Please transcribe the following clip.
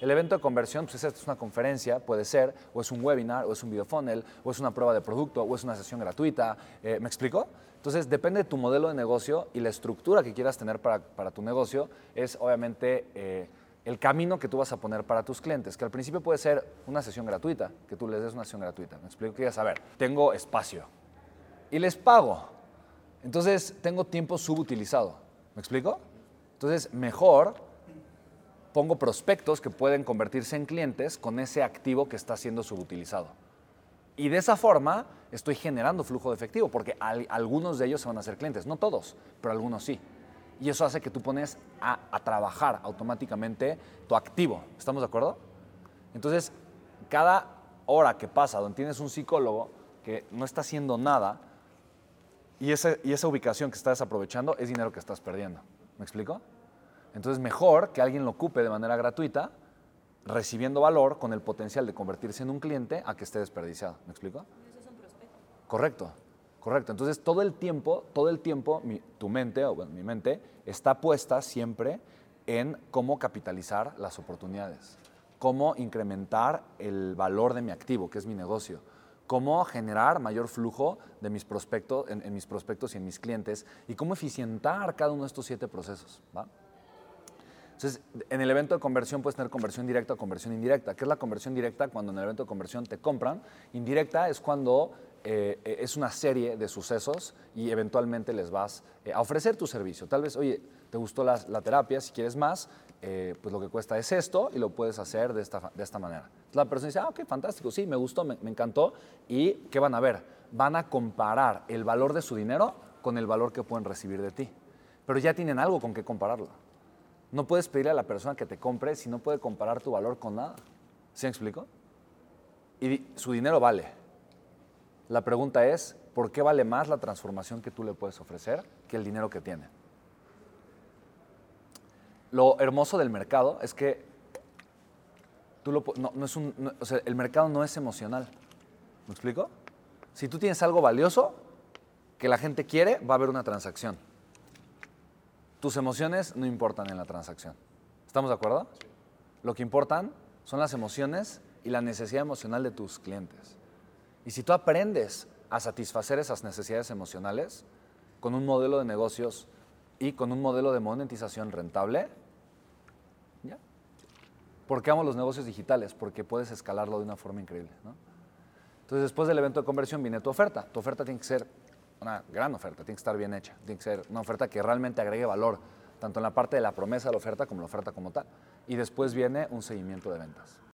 El evento de conversión, pues es una conferencia, puede ser, o es un webinar, o es un videofunnel, o es una prueba de producto, o es una sesión gratuita. Eh, ¿Me explico? Entonces, depende de tu modelo de negocio y la estructura que quieras tener para, para tu negocio, es obviamente eh, el camino que tú vas a poner para tus clientes, que al principio puede ser una sesión gratuita, que tú les des una sesión gratuita. ¿Me explico? Que digas, a ver, tengo espacio y les pago. Entonces, tengo tiempo subutilizado. ¿Me explico? Entonces, mejor pongo prospectos que pueden convertirse en clientes con ese activo que está siendo subutilizado. Y de esa forma estoy generando flujo de efectivo, porque algunos de ellos se van a hacer clientes, no todos, pero algunos sí. Y eso hace que tú pones a, a trabajar automáticamente tu activo. ¿Estamos de acuerdo? Entonces, cada hora que pasa donde tienes un psicólogo que no está haciendo nada y esa, y esa ubicación que estás aprovechando es dinero que estás perdiendo. ¿Me explico? Entonces, mejor que alguien lo ocupe de manera gratuita, recibiendo valor con el potencial de convertirse en un cliente a que esté desperdiciado. ¿Me explico? Eso es un prospecto. Correcto, correcto. Entonces, todo el tiempo, todo el tiempo, mi, tu mente, o bueno, mi mente, está puesta siempre en cómo capitalizar las oportunidades, cómo incrementar el valor de mi activo, que es mi negocio, cómo generar mayor flujo de mis prospectos, en, en mis prospectos y en mis clientes, y cómo eficientar cada uno de estos siete procesos. ¿va? Entonces, en el evento de conversión puedes tener conversión directa o conversión indirecta. ¿Qué es la conversión directa? Cuando en el evento de conversión te compran. Indirecta es cuando eh, es una serie de sucesos y eventualmente les vas eh, a ofrecer tu servicio. Tal vez, oye, te gustó la, terapia, si quieres más, eh, pues lo que cuesta es esto y lo puedes hacer de esta, de esta manera. Entonces, la persona dice, ah, ok, fantástico, sí, me gustó, me, me encantó. ¿Y qué van a ver? Van a comparar el valor de su dinero con el valor que pueden recibir de ti. Pero ya tienen algo con qué compararlo. No puedes pedirle a la persona que te compre si no puede comparar tu valor con nada. ¿Sí me explico? Y su dinero vale. La pregunta es, ¿por qué vale más la transformación que tú le puedes ofrecer que el dinero que tiene? Lo hermoso del mercado es que no, es el mercado no es emocional. ¿Me explico? Si tú tienes algo valioso que la gente quiere, va a haber una transacción tus emociones no importan en la transacción. ¿Estamos de acuerdo? Lo que importan son las emociones y la necesidad emocional de tus clientes. Y si tú aprendes a satisfacer esas necesidades emocionales con un modelo de negocios y con un modelo de monetización rentable, ¿ya? ¿Por qué amo los negocios digitales? Porque puedes escalarlo de una forma increíble. ¿no? Entonces, después del evento de conversión viene tu oferta. Tu oferta tiene que ser una gran oferta, tiene que estar bien hecha, tiene que ser una oferta que realmente agregue valor, tanto en la parte de la promesa de la oferta como la oferta como tal. Y después viene un seguimiento de ventas.